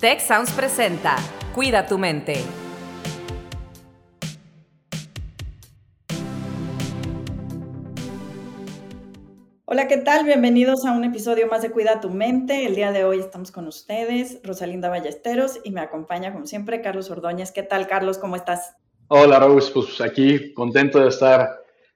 Tech Sounds presenta Cuida tu mente. Hola, ¿qué tal? Bienvenidos a un episodio más de Cuida tu mente. El día de hoy estamos con ustedes, Rosalinda Ballesteros, y me acompaña, como siempre, Carlos Ordóñez. ¿Qué tal, Carlos? ¿Cómo estás? Hola, Rose. Pues aquí contento de estar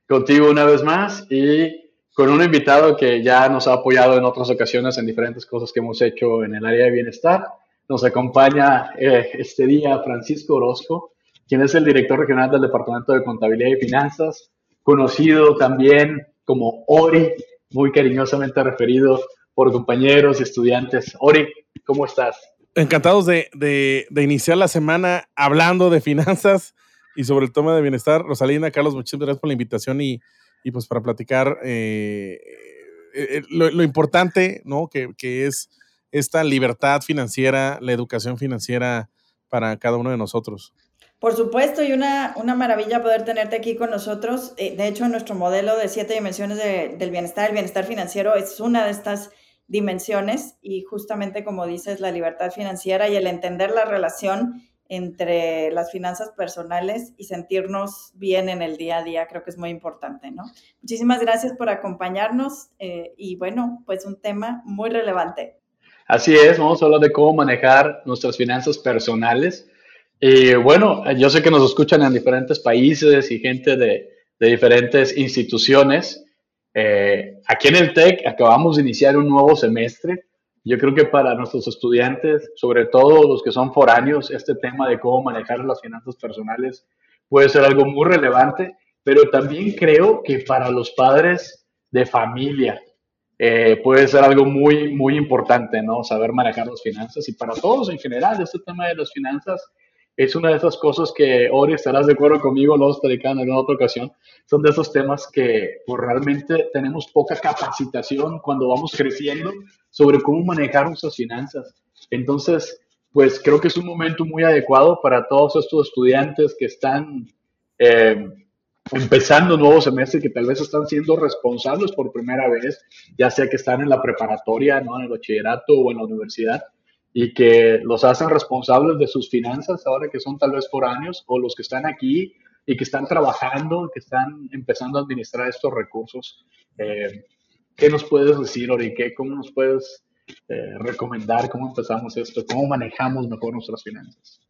contigo una vez más y con un invitado que ya nos ha apoyado en otras ocasiones en diferentes cosas que hemos hecho en el área de bienestar. Nos acompaña eh, este día Francisco Orozco, quien es el director regional del Departamento de Contabilidad y Finanzas, conocido también como Ori muy cariñosamente referido por compañeros y estudiantes. Ori, ¿cómo estás? Encantados de, de, iniciar la semana hablando de finanzas y sobre el tema de bienestar. Rosalina, Carlos, muchas gracias por la invitación y, y pues para platicar eh, eh, lo, lo, importante, ¿no? Que, que, es esta libertad financiera, la educación financiera para cada uno de nosotros. Por supuesto, y una, una maravilla poder tenerte aquí con nosotros. Eh, de hecho, nuestro modelo de siete dimensiones del bienestar, el bienestar financiero, es una de estas dimensiones y justamente como dices, la libertad financiera y el entender la relación entre las finanzas personales y sentirnos bien en el día a día, creo que es muy importante, ¿no? Muchísimas gracias por acompañarnos eh, y bueno, pues un tema muy relevante. Así es, vamos a hablar de cómo manejar nuestras finanzas personales y bueno, yo sé que nos escuchan en diferentes países y gente de, diferentes instituciones. Eh, aquí en el TEC acabamos de iniciar un nuevo semestre. Yo creo que para nuestros estudiantes, sobre todo los que son foráneos, este tema de cómo manejar las finanzas personales puede ser algo muy relevante, pero también creo que para los padres de familia eh, puede ser algo muy, muy importante, ¿no? Saber manejar las finanzas y para todos en general, este tema de las finanzas es una de esas cosas que, Ori, estarás de acuerdo conmigo, lo dedicando en otra ocasión, son de esos temas que pues, realmente tenemos poca capacitación cuando vamos creciendo sobre cómo manejar nuestras finanzas. Entonces, pues creo que es un momento muy adecuado para todos estos estudiantes que están eh, empezando un nuevo semestre y que tal vez están siendo responsables por primera vez, ya sea que están en la preparatoria, ¿no? en el bachillerato o en la universidad y que los hacen responsables de sus finanzas ahora que son tal vez por años o los que están aquí y que están trabajando, que están empezando a administrar estos recursos. Eh, ¿Qué nos puedes decir, Ori? ¿Qué, ¿Cómo nos puedes eh, recomendar? ¿Cómo empezamos esto? ¿Cómo manejamos mejor nuestras finanzas?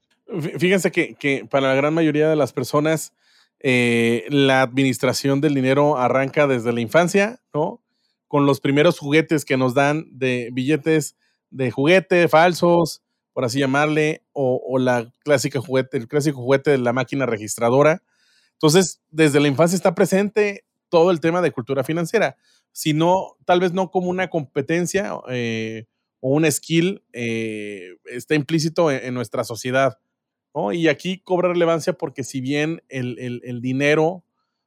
Fíjense que, que para la gran mayoría de las personas, eh, la administración del dinero arranca desde la infancia, ¿no? Con los primeros juguetes que nos dan de billetes de juguete, falsos, por así llamarle, o, la clásica juguete, el clásico juguete de la máquina registradora. Entonces, desde la infancia está presente todo el tema de cultura financiera, sino tal vez no como una competencia eh, o un skill, eh, está implícito en, nuestra sociedad. Y aquí cobra relevancia porque si bien el, dinero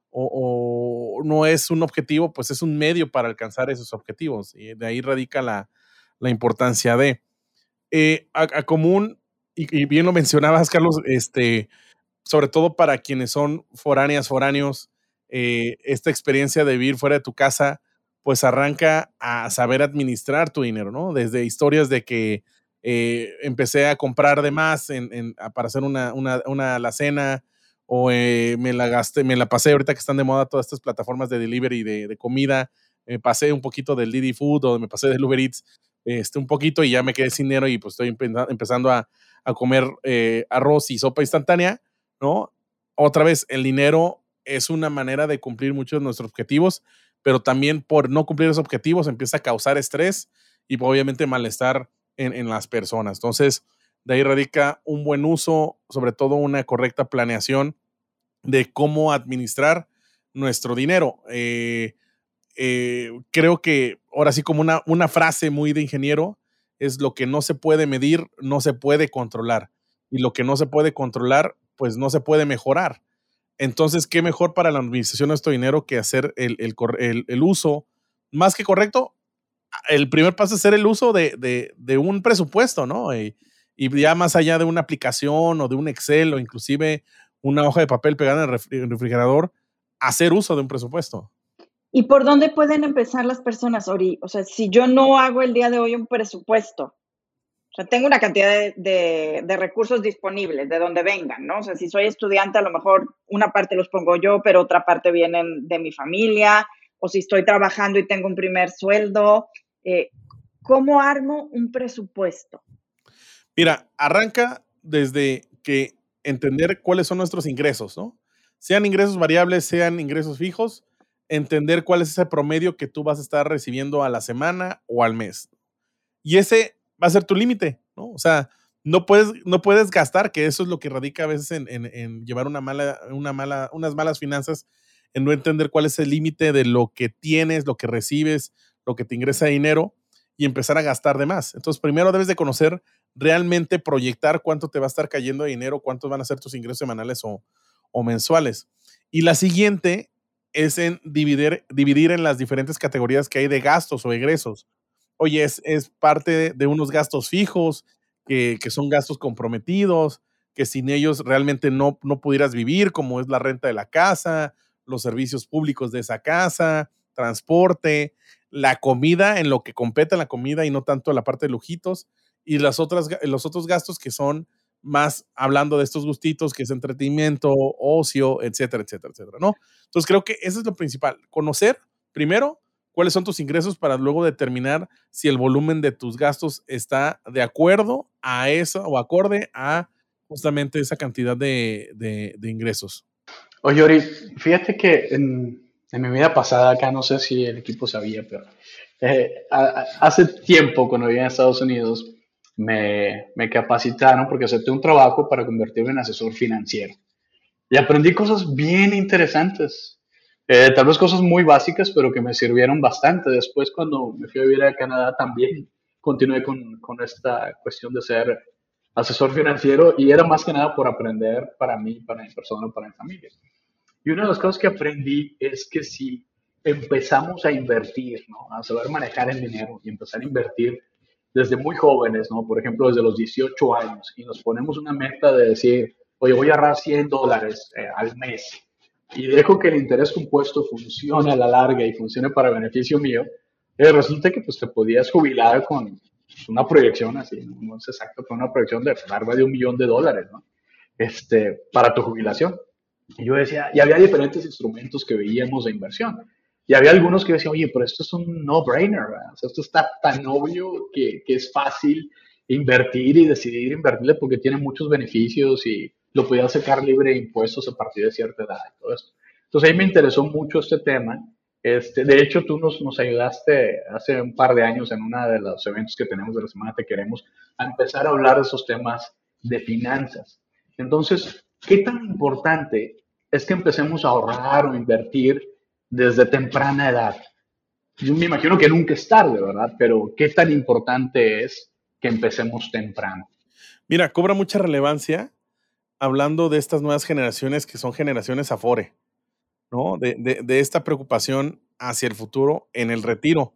o, no es un objetivo, pues es un medio para alcanzar esos objetivos. Y de ahí radica la, la importancia de. Eh, a, común, y, bien lo mencionabas, Carlos, este, sobre todo para quienes son foráneas, foráneos, eh, esta experiencia de vivir fuera de tu casa, pues arranca a saber administrar tu dinero, ¿no? Desde historias de que eh, empecé a comprar de más para hacer una, una, una alacena o me la gasté, me la pasé ahorita que están de moda todas estas plataformas de delivery de, comida, me pasé un poquito del Didi Food o me pasé del Uber Eats este, un poquito y ya me quedé sin dinero y pues estoy empezando a, a comer eh, arroz y sopa instantánea, ¿no? Otra vez, el dinero es una manera de cumplir muchos de nuestros objetivos, pero también por no cumplir esos objetivos empieza a causar estrés y obviamente malestar en, en las personas. Entonces, de ahí radica un buen uso, sobre todo una correcta planeación de cómo administrar nuestro dinero. Eh, eh, creo que ahora sí como una, una frase muy de ingeniero es lo que no se puede medir, no se puede controlar. Y lo que no se puede controlar, pues no se puede mejorar. Entonces, ¿qué mejor para la administración de nuestro dinero que hacer el, el, el, uso más que correcto? El primer paso es hacer el uso de, de, de un presupuesto, ¿no? Y, ya más allá de una aplicación o de un Excel o inclusive una hoja de papel pegada en el refrigerador, hacer uso de un presupuesto. ¿Y por dónde pueden empezar las personas, Ori? O sea, si yo no hago el día de hoy un presupuesto, O sea, tengo una cantidad de, recursos disponibles, de donde vengan, ¿no? O sea, si soy estudiante, a lo mejor una parte los pongo yo, pero otra parte vienen de mi familia, o si estoy trabajando y tengo un primer sueldo. Eh, ¿Cómo armo un presupuesto? Mira, arranca desde que entender cuáles son nuestros ingresos, ¿no? Sean ingresos variables, sean ingresos fijos, entender cuál es ese promedio que tú vas a estar recibiendo a la semana o al mes. Y ese va a ser tu límite, ¿no? O sea, no puedes, no puedes gastar, que eso es lo que radica a veces en, llevar una mala, una mala, unas malas finanzas, en no entender cuál es el límite de lo que tienes, lo que recibes, lo que te ingresa dinero y empezar a gastar de más. Entonces, primero debes de conocer realmente, proyectar cuánto te va a estar cayendo de dinero, cuántos van a ser tus ingresos semanales o, o mensuales. Y la siguiente es en dividir, dividir en las diferentes categorías que hay de gastos o egresos oye, es, parte de unos gastos fijos, que, son gastos comprometidos, que sin ellos realmente no, no pudieras vivir, como es la renta de la casa, los servicios públicos de esa casa, transporte, la comida, en lo que compete la comida y no tanto la parte de lujitos, y las otras, los otros gastos que son más hablando de estos gustitos, que es entretenimiento, ocio, etcétera, etcétera, etcétera, ¿no? Entonces creo que eso es lo principal, conocer primero cuáles son tus ingresos para luego determinar si el volumen de tus gastos está de acuerdo a eso o acorde a justamente esa cantidad de, ingresos. Oye, fíjate que en, mi vida pasada acá, no sé si el equipo sabía, pero eh, hace tiempo cuando vivía en Estados Unidos me, me capacitaron porque acepté un trabajo para convertirme en asesor financiero. Y aprendí cosas bien interesantes. Eh, tal vez cosas muy básicas, pero que me sirvieron bastante. Después, cuando me fui a vivir a Canadá, también continué con, con esta cuestión de ser asesor financiero y era más que nada por aprender para mí, para mi persona, para mi familia. Y una de las cosas que aprendí es que si empezamos a invertir, ¿no? a saber manejar el dinero y empezar a invertir desde muy jóvenes, ¿no? por ejemplo, desde los 18 años, y nos ponemos una meta de decir, oye, voy a ahorrar 100 dólares eh, al mes y dejo que el interés compuesto funcione a la larga y funcione para beneficio mío, eh, resulta que pues te podías jubilar con una proyección así, no, es exacto, pero una proyección de larga de un millón de dólares, ¿no? Este, para tu jubilación. Y yo decía, y había diferentes instrumentos que veíamos de inversión. Y había algunos que decían, oye, pero esto es un no-brainer, o esto está tan obvio que, que es fácil invertir y decidir invertirle porque tiene muchos beneficios y lo podía sacar libre de impuestos a partir de cierta edad y todo esto. Entonces ahí me interesó mucho este tema. Este, de hecho, tú nos, nos ayudaste hace un par de años en uno de los eventos que tenemos de la Semana Te Queremos a empezar a hablar de esos temas de finanzas. Entonces, ¿qué tan importante es que empecemos a ahorrar o invertir desde temprana edad? Yo me imagino que nunca es tarde, ¿verdad? Pero ¿qué tan importante es que empecemos temprano? Mira, cobra mucha relevancia hablando de estas nuevas generaciones que son generaciones afore, ¿no? De, de, esta preocupación hacia el futuro en el retiro,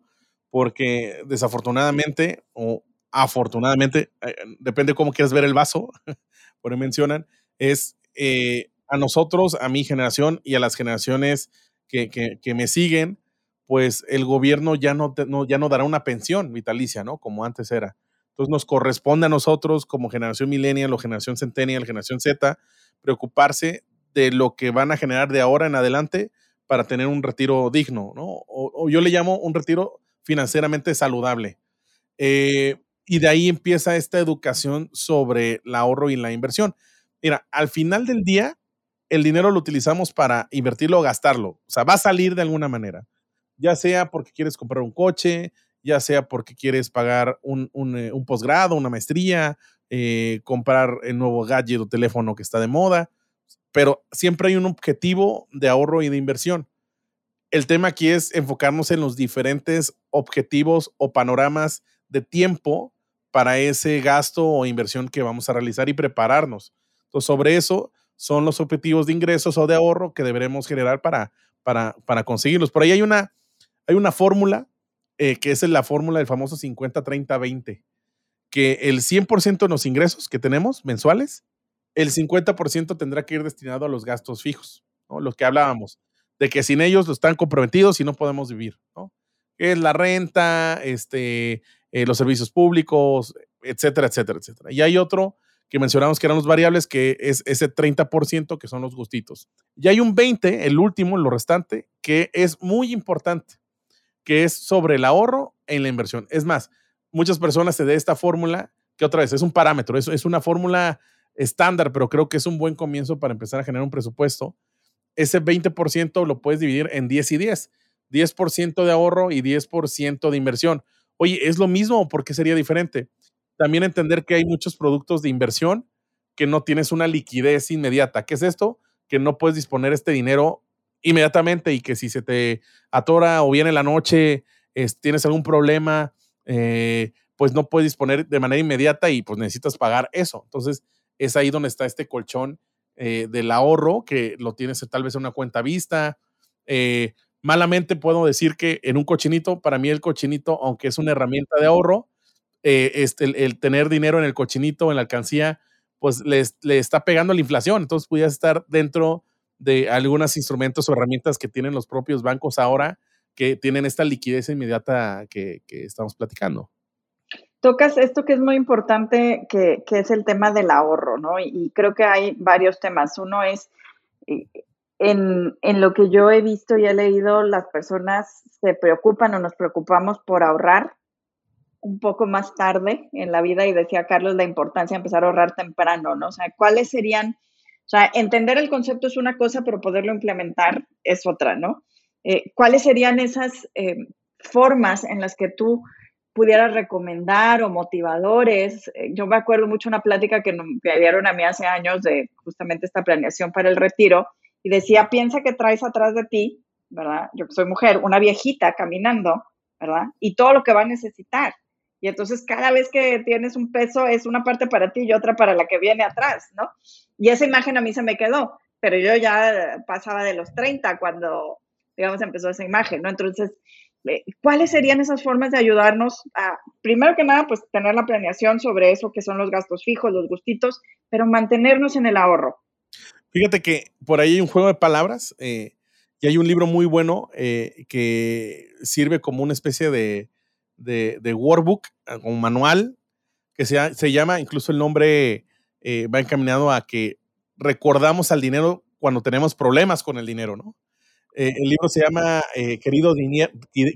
porque desafortunadamente o afortunadamente, eh, depende cómo quieras ver el vaso, por ahí mencionan, es eh, a nosotros, a mi generación y a las generaciones que, que, me siguen, pues el gobierno ya no, no, ya no dará una pensión vitalicia, ¿no? Como antes era. Entonces nos corresponde a nosotros como generación millennial o generación centennial, generación Z, preocuparse de lo que van a generar de ahora en adelante para tener un retiro digno, ¿no? O, yo le llamo un retiro financieramente saludable. Eh, y de ahí empieza esta educación sobre el ahorro y la inversión. Mira, al final del día, el dinero lo utilizamos para invertirlo o gastarlo. O sea, va a salir de alguna manera. Ya sea porque quieres comprar un coche, ya sea porque quieres pagar un, eh, posgrado, una maestría, eh, comprar el nuevo gadget o teléfono que está de moda, pero siempre hay un objetivo de ahorro y de inversión. El tema aquí es enfocarnos en los diferentes objetivos o panoramas de tiempo para ese gasto o inversión que vamos a realizar y prepararnos. Entonces, sobre eso son los objetivos de ingresos o de ahorro que deberemos generar para, para, para conseguirlos. Por ahí hay una, hay una fórmula eh, que es la fórmula del famoso 50-30-20, que el 100% de los ingresos que tenemos mensuales, el 50% tendrá que ir destinado a los gastos fijos, ¿no? Lo que hablábamos, de que sin ellos lo están comprometidos y no podemos vivir, ¿no? es la renta, este, eh, los servicios públicos, etcétera, etcétera, etcétera. Y hay otro que mencionamos que eran los variables, que es ese 30% que son los gustitos. Y hay un 20, el último, lo restante, que es muy importante, que es sobre el ahorro en la inversión. Es más, muchas personas se de esta fórmula, que otra vez es un parámetro, es, es una fórmula estándar, pero creo que es un buen comienzo para empezar a generar un presupuesto. Ese 20% lo puedes dividir en 10 y 10. 10% de ahorro y 10% de inversión. Oye, ¿es lo mismo o por qué sería diferente? También entender que hay muchos productos de inversión que no tienes una liquidez inmediata. ¿Qué es esto? Que no puedes disponer este dinero inmediatamente y que si se te atora o viene la noche, tienes algún problema, eh, pues no puedes disponer de manera inmediata y pues necesitas pagar eso. Entonces, es ahí donde está este colchón eh, del ahorro, que lo tienes tal vez en una cuenta vista. Eh, malamente puedo decir que en un cochinito, para mí el cochinito, aunque es una herramienta de ahorro, eh, este, el, tener dinero en el cochinito, en la alcancía, pues le, está pegando la inflación. Entonces pudieras estar dentro de algunos instrumentos o herramientas que tienen los propios bancos ahora que tienen esta liquidez inmediata que, estamos platicando. Tocas esto que es muy importante, que, es el tema del ahorro, ¿no? Y, creo que hay varios temas. Uno es, eh, en, en, lo que yo he visto y he leído, las personas se preocupan o nos preocupamos por ahorrar un poco más tarde en la vida y decía Carlos la importancia de empezar a ahorrar temprano, ¿no? O sea, ¿cuáles serían? O sea, entender el concepto es una cosa, pero poderlo implementar es otra, ¿no? Eh, ¿Cuáles serían esas eh, formas en las que tú pudieras recomendar o motivadores? Eh, yo me acuerdo mucho una plática que me dieron a mí hace años de justamente esta planeación para el retiro y decía, piensa que traes atrás de ti, ¿verdad? Yo soy mujer, una viejita caminando, ¿verdad? Y todo lo que va a necesitar. Y entonces cada vez que tienes un peso es una parte para ti y otra para la que viene atrás, ¿no? Y esa imagen a mí se me quedó, pero yo ya pasaba de los 30 cuando, digamos, empezó esa imagen, ¿no? Entonces, eh, ¿cuáles serían esas formas de ayudarnos a, primero que nada, pues tener la planeación sobre eso que son los gastos fijos, los gustitos, pero mantenernos en el ahorro? Fíjate que por ahí hay un juego de palabras eh, y hay un libro muy bueno eh, que sirve como una especie de, de, workbook, ah, un manual, que se, se, llama, incluso el nombre eh, va encaminado a que recordamos al dinero cuando tenemos problemas con el dinero, ¿no? Eh, el libro se llama eh, Querido,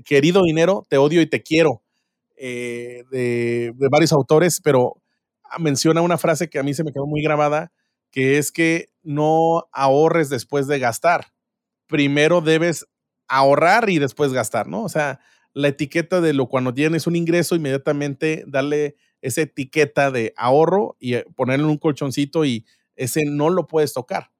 Querido Dinero, Te Odio y Te Quiero, de, de, varios autores, pero menciona una frase que a mí se me quedó muy grabada, que es que no ahorres después de gastar. Primero debes ahorrar y después gastar, ¿no? O sea, la etiqueta de lo cuando tienes un ingreso, inmediatamente darle esa etiqueta de ahorro y eh, ponerle un colchoncito y ese no lo puedes tocar.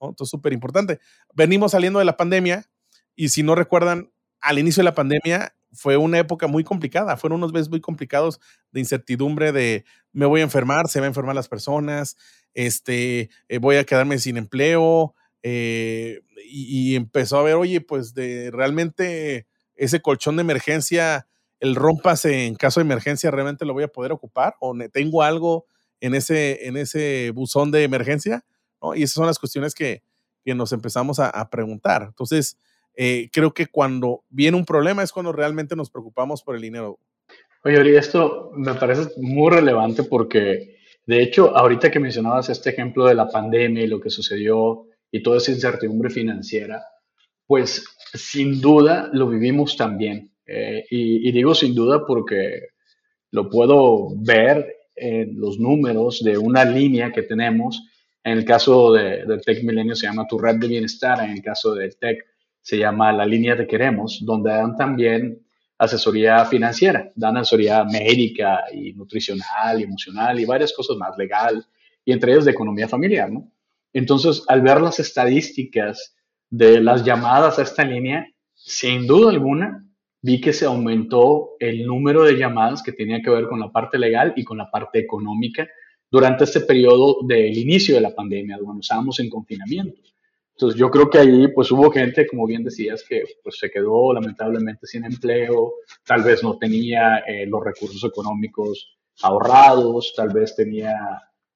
¿no? Entonces, súper importante. Venimos saliendo de la pandemia y si no recuerdan, al inicio de la pandemia fue una época muy complicada, fueron unos meses muy complicados de incertidumbre de me voy a enfermar, se van a enfermar las personas, este, eh, voy a quedarme sin empleo eh, y, y, empezó a ver, oye, pues de realmente ese colchón de emergencia, el rompase en caso de emergencia, realmente lo voy a poder ocupar o tengo algo en ese, en ese buzón de emergencia, Y esas son las cuestiones que, nos empezamos a, preguntar. Entonces, eh, creo que cuando viene un problema es cuando realmente nos preocupamos por el dinero. Oye, Ori, esto me parece muy relevante porque, de hecho, ahorita que mencionabas este ejemplo de la pandemia y lo que sucedió y toda esa incertidumbre financiera, pues sin duda lo vivimos también. Eh, y, digo sin duda porque lo puedo ver en los números de una línea que tenemos. En el caso de, del Tech Milenio se llama Tu Red de Bienestar, en el caso del Tech se llama La Línea de Queremos, donde dan también asesoría financiera, dan asesoría médica y nutricional y emocional y varias cosas más, legal, y entre ellas de economía familiar, ¿no? Entonces, al ver las estadísticas de las llamadas a esta línea, sin duda alguna, vi que se aumentó el número de llamadas que tenía que ver con la parte legal y con la parte económica durante este periodo del inicio de la pandemia, cuando estábamos en confinamiento. Entonces yo creo que ahí pues hubo gente, como bien decías, que pues se quedó lamentablemente sin empleo, tal vez no tenía eh, los recursos económicos ahorrados, tal vez tenía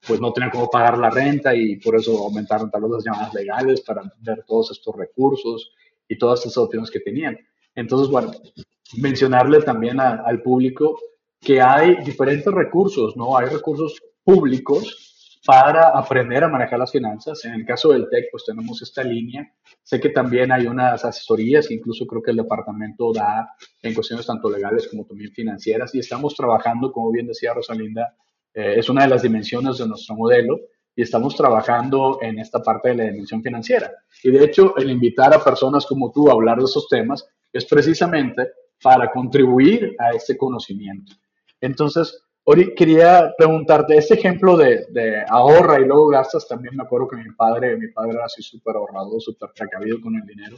pues no tenían cómo pagar la renta y por eso aumentaron tal vez las llamadas legales para ver todos estos recursos y todas estas opciones que tenían. Entonces, bueno, mencionarle también al público que hay diferentes recursos, ¿no? Hay recursos públicos para aprender a manejar las finanzas. En el caso del TEC, pues tenemos esta línea. Sé que también hay unas asesorías, incluso creo que el departamento da en cuestiones tanto legales como también financieras, y estamos trabajando, como bien decía Rosalinda, eh, es una de las dimensiones de nuestro modelo, y estamos trabajando en esta parte de la dimensión financiera. Y de hecho, el invitar a personas como tú a hablar de esos temas es precisamente para contribuir a este conocimiento. Entonces, Ori, quería preguntarte, este ejemplo de, de, ahorra y luego gastas, también me acuerdo que mi padre, mi padre era así súper ahorrado, súper precavido con el dinero.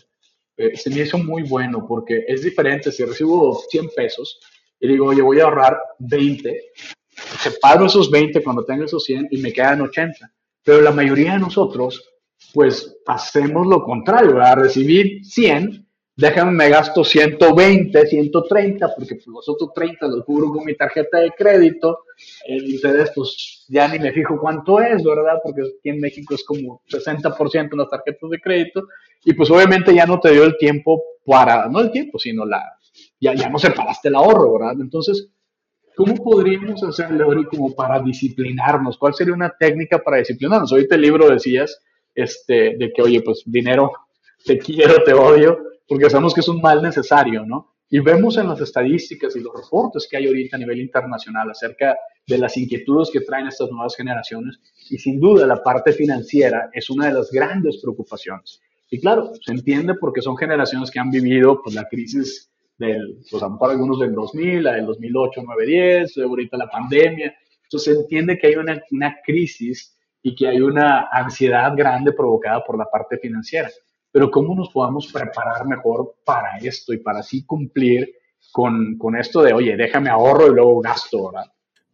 Eh, se me hizo muy bueno porque es diferente si recibo 100 pesos y digo, oye, voy a ahorrar 20, separo esos 20 cuando tengo esos 100 y me quedan 80. Pero la mayoría de nosotros, pues hacemos lo contrario, a recibir 100, déjame, me gasto 120, 130, porque pues, los otros 30 los cubro con mi tarjeta de crédito. El interés, pues ya ni me fijo cuánto es, ¿verdad? Porque aquí en México es como 60% en las tarjetas de crédito. Y pues obviamente ya no te dio el tiempo para, no el tiempo, sino la, ya, ya no separaste el ahorro, ¿verdad? Entonces, ¿Cómo podríamos hacerle hoy como para disciplinarnos? ¿Cuál sería una técnica para disciplinarnos? Ahorita el libro decías este, de que, oye, pues dinero, te quiero, te odio, porque sabemos que es un mal necesario, ¿no? Y vemos en las estadísticas y los reportes que hay ahorita a nivel internacional acerca de las inquietudes que traen estas nuevas generaciones, y sin duda la parte financiera es una de las grandes preocupaciones. Y claro, se entiende porque son generaciones que han vivido pues, la crisis del, pues a lo mejor algunos del 2000, la del 2008, 9, 10, ahorita la pandemia. Entonces se entiende que hay una, una crisis y que hay una ansiedad grande provocada por la parte financiera. Pero ¿cómo nos podemos preparar mejor para esto y para así cumplir con, con esto de, oye, déjame ahorro y luego gasto, ¿verdad?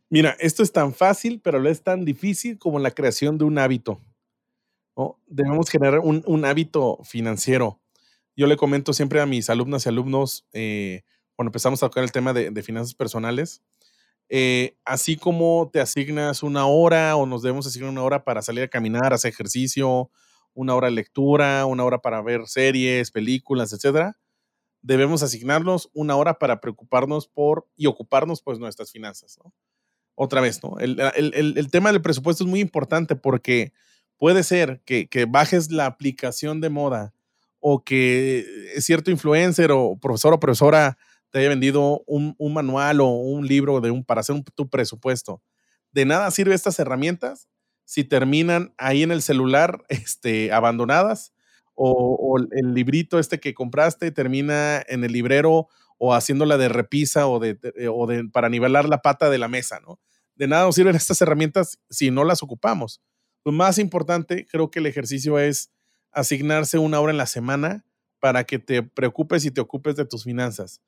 Mira, esto es tan fácil, pero no es tan difícil como la creación de un hábito. ¿no? Debemos generar un, un hábito financiero yo le comento siempre a mis alumnas y alumnos, eh, cuando empezamos a tocar el tema de, finanzas personales, eh, así como te asignas una hora o nos debemos asignar una hora para salir a caminar, hacer ejercicio, una hora de lectura, una hora para ver series, películas, etcétera, debemos asignarnos una hora para preocuparnos por y ocuparnos pues nuestras finanzas. Otra vez, ¿no? El, tema del presupuesto es muy importante porque puede ser que bajes la aplicación de moda o que cierto influencer o profesor o profesora te haya vendido un, manual o un libro de un, para hacer tu presupuesto. De nada sirve estas herramientas si terminan ahí en el celular este, abandonadas o, el librito este que compraste termina en el librero o haciéndola de repisa o, de, o de, para nivelar la pata de la mesa, ¿no? De nada nos sirven estas herramientas si no las ocupamos. Lo más importante, creo que el ejercicio es asignarse una hora en la semana para que te preocupes y te ocupes de tus finanzas.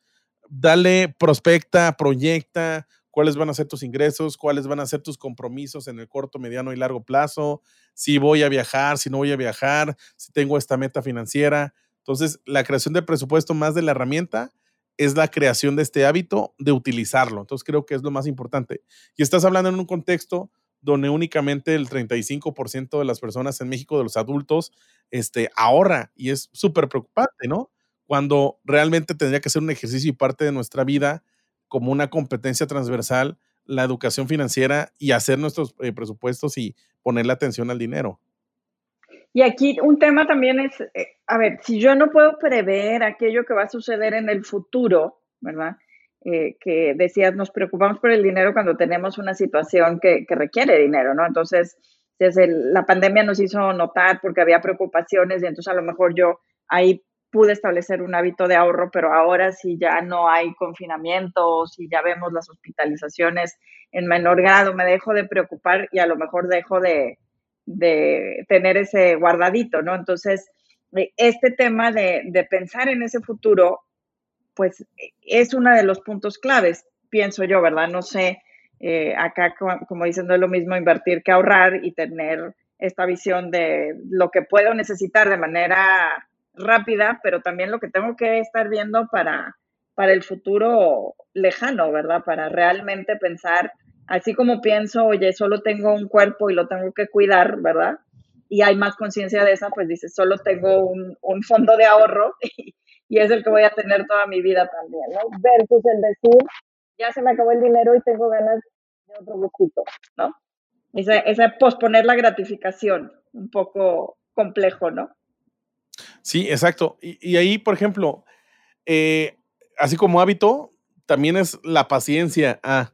Dale, prospecta, proyecta cuáles van a ser tus ingresos, cuáles van a ser tus compromisos en el corto, mediano y largo plazo, si voy a viajar, si no voy a viajar, si tengo esta meta financiera. Entonces, la creación del presupuesto más de la herramienta es la creación de este hábito de utilizarlo. Entonces, creo que es lo más importante. Y estás hablando en un contexto donde únicamente el 35% de las personas en México, de los adultos, este, ahorra y es súper preocupante, ¿no? Cuando realmente tendría que ser un ejercicio y parte de nuestra vida como una competencia transversal, la educación financiera y hacer nuestros eh, presupuestos y ponerle atención al dinero. Y aquí un tema también es, eh, a ver, si yo no puedo prever aquello que va a suceder en el futuro, ¿verdad? Eh, que decías, nos preocupamos por el dinero cuando tenemos una situación que, requiere dinero, ¿no? Entonces, desde la pandemia nos hizo notar porque había preocupaciones y entonces a lo mejor yo ahí pude establecer un hábito de ahorro, pero ahora si ya no hay confinamiento, si ya vemos las hospitalizaciones en menor grado, me dejo de preocupar y a lo mejor dejo de, de tener ese guardadito, ¿no? Entonces, eh, este tema de, de pensar en ese futuro pues es uno de los puntos claves, pienso yo, ¿verdad? No sé, eh, acá como dicen, no es lo mismo invertir que ahorrar y tener esta visión de lo que puedo necesitar de manera rápida, pero también lo que tengo que estar viendo para, para el futuro lejano, ¿verdad? Para realmente pensar, así como pienso, oye, solo tengo un cuerpo y lo tengo que cuidar, ¿verdad? Y hay más conciencia de esa, pues dices, solo tengo un, un fondo de ahorro y, y es el que voy a tener toda mi vida también, ¿no? Versus el decir, ya se me acabó el dinero y tengo ganas de otro gustito, ¿no? Esa, esa posponer la gratificación, un poco complejo, ¿no? Sí, exacto. Y, ahí, por ejemplo, eh, así como hábito, también es la paciencia, ah,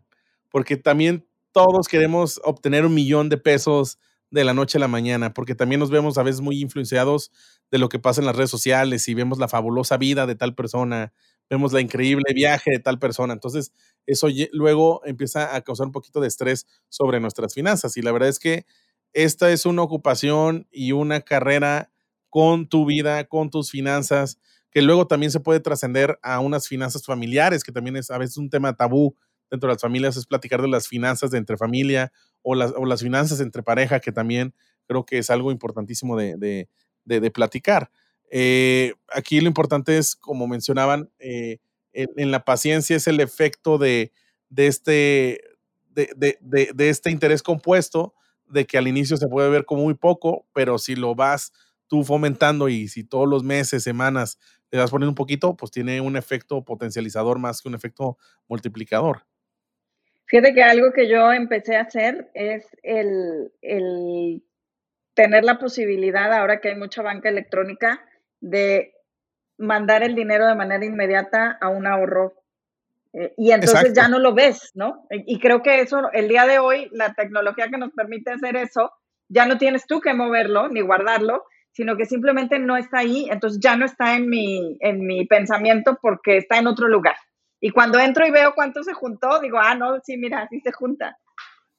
porque también todos queremos obtener un millón de pesos de la noche a la mañana, porque también nos vemos a veces muy influenciados de lo que pasa en las redes sociales y vemos la fabulosa vida de tal persona, vemos la increíble viaje de tal persona. Entonces, eso luego empieza a causar un poquito de estrés sobre nuestras finanzas. Y la verdad es que esta es una ocupación y una carrera con tu vida, con tus finanzas, que luego también se puede trascender a unas finanzas familiares, que también es a veces un tema tabú dentro de las familias, es platicar de las finanzas de entre familia o las, o las finanzas entre pareja, que también creo que es algo importantísimo de, de, platicar. Eh, aquí lo importante es, como mencionaban, eh, en, la paciencia es el efecto de, de este, de, de, este interés compuesto, de que al inicio se puede ver como muy poco, pero si lo vas tú fomentando y si todos los meses, semanas le das poniendo un poquito, pues tiene un efecto potencializador más que un efecto multiplicador. Fíjate que algo que yo empecé a hacer es el, el tener la posibilidad, ahora que hay mucha banca electrónica, de mandar el dinero de manera inmediata a un ahorro. Eh, y entonces ya no lo ves, ¿no? Y creo que eso, el día de hoy, la tecnología que nos permite hacer eso, ya no tienes tú que moverlo ni guardarlo, sino que simplemente no está ahí, entonces ya no está en mi, en mi pensamiento porque está en otro lugar. Y cuando entro y veo cuánto se juntó, digo, ah, no, sí, mira, sí se junta.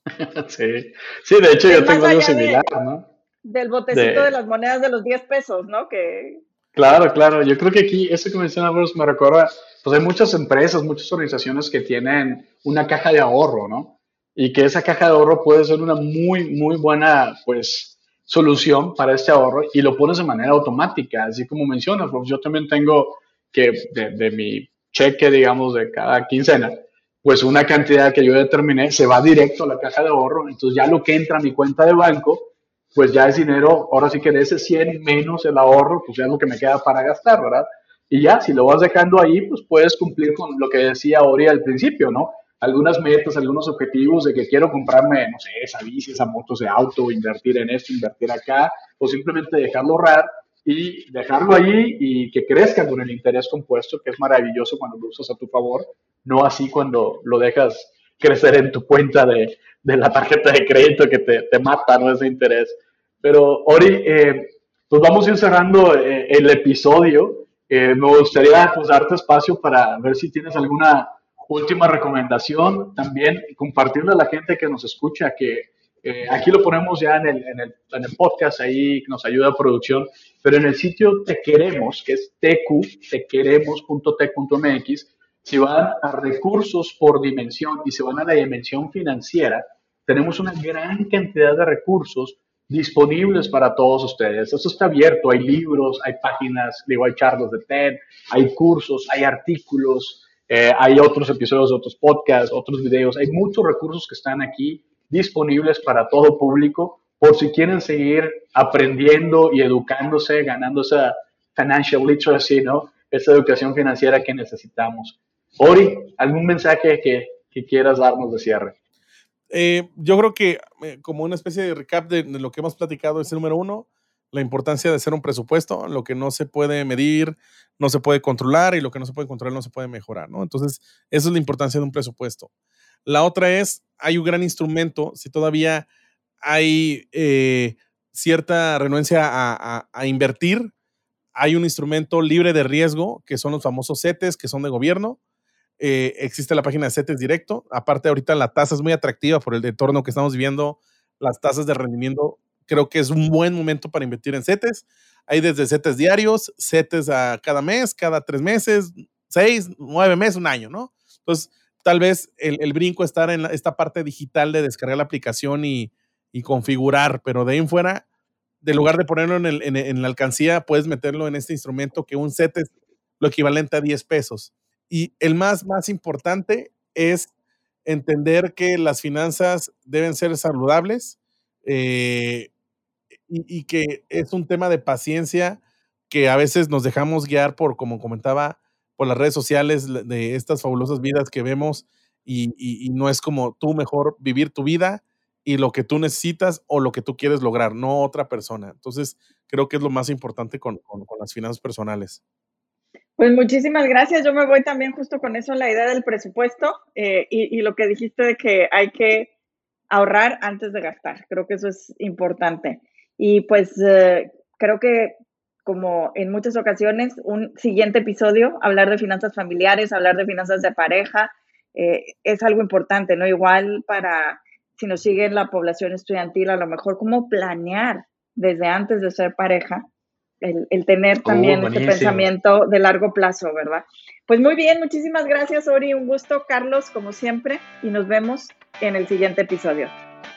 sí, sí, de hecho yo tengo algo similar, ¿no? Del botecito de... las monedas de los 10 pesos, ¿no? Que... Claro, claro, yo creo que aquí, eso que mencionamos me recuerda, pues hay muchas empresas, muchas organizaciones que tienen una caja de ahorro, ¿no? Y que esa caja de ahorro puede ser una muy, muy buena, pues, solución para este ahorro y lo pones de manera automática, así como mencionas, pues yo también tengo que de, mi cheque, digamos, de cada quincena, pues una cantidad que yo determiné se va directo a la caja de ahorro, entonces ya lo que entra a mi cuenta de banco, pues ya es dinero, ahora sí que de ese 100 menos el ahorro, pues ya es lo que me queda para gastar, ¿verdad? Y ya, si lo vas dejando ahí, pues puedes cumplir con lo que decía Ori al principio, ¿no? algunas metas, algunos objetivos de que quiero comprarme, no sé, esa bici, esa moto, ese auto, invertir en esto, invertir acá, o simplemente dejarlo ahorrar y dejarlo ahí y que crezca con el interés compuesto, que es maravilloso cuando lo usas a tu favor, no así cuando lo dejas crecer en tu cuenta de, de la tarjeta de crédito que te, te, mata, ¿no? Ese interés. Pero, Ori, eh, pues vamos a ir cerrando eh, el episodio. Eh, me gustaría pues, darte espacio para ver si tienes alguna última recomendación, también compartirle a la gente que nos escucha que eh, aquí lo ponemos ya en el, en, el, en el, podcast, ahí nos ayuda producción, pero en el sitio Te Queremos, que es tequeremos.t.mx, si van a recursos por dimensión y se van a la dimensión financiera, tenemos una gran cantidad de recursos disponibles para todos ustedes. Esto está abierto, hay libros, hay páginas, digo, hay charlas de TED, hay cursos, hay artículos, eh, hay otros episodios, otros podcasts, otros videos. Hay muchos recursos que están aquí disponibles para todo público por si quieren seguir aprendiendo y educándose, ganando esa financial literacy, ¿no? Esa educación financiera que necesitamos. Ori, ¿algún mensaje que, que quieras darnos de cierre? Eh, yo creo que eh, como una especie de recap de, de, lo que hemos platicado es el número uno, la importancia de hacer un presupuesto, lo que no se puede medir, no se puede controlar y lo que no se puede controlar no se puede mejorar, ¿no? Entonces, esa es la importancia de un presupuesto. La otra es, hay un gran instrumento, si todavía hay eh, cierta renuencia a, invertir, hay un instrumento libre de riesgo, que son los famosos CETES, que son de gobierno. Eh, existe la página de CETES directo. Aparte, ahorita la tasa es muy atractiva por el entorno que estamos viviendo. Las tasas de rendimiento creo que es un buen momento para invertir en CETES. Hay desde CETES diarios, CETES a cada mes, cada tres meses, seis, nueve meses, un año, ¿no? Entonces, tal vez el, brinco estar en esta parte digital de descargar la aplicación y, configurar, pero de ahí en fuera, de lugar de ponerlo en, en, la alcancía, puedes meterlo en este instrumento que un CETES lo equivalente a 10 pesos. Y el más, más importante es entender que las finanzas deben ser saludables. Eh, y, que es un tema de paciencia que a veces nos dejamos guiar por, como comentaba, por las redes sociales de estas fabulosas vidas que vemos y, no es como tú mejor vivir tu vida y lo que tú necesitas o lo que tú quieres lograr, no otra persona. Entonces, creo que es lo más importante con, las finanzas personales. Pues muchísimas gracias. Yo me voy también justo con eso, la idea del presupuesto eh, y, lo que dijiste de que hay que ahorrar antes de gastar. Creo que eso es importante. Y pues eh, creo que como en muchas ocasiones, un siguiente episodio, hablar de finanzas familiares, hablar de finanzas de pareja, eh, es algo importante, ¿no? Igual para, si nos sigue la población estudiantil, a lo mejor cómo planear desde antes de ser pareja, el, tener también este pensamiento de largo plazo, ¿verdad? Pues muy bien, muchísimas gracias, Ori, un gusto, Carlos, como siempre, y nos vemos en el siguiente episodio.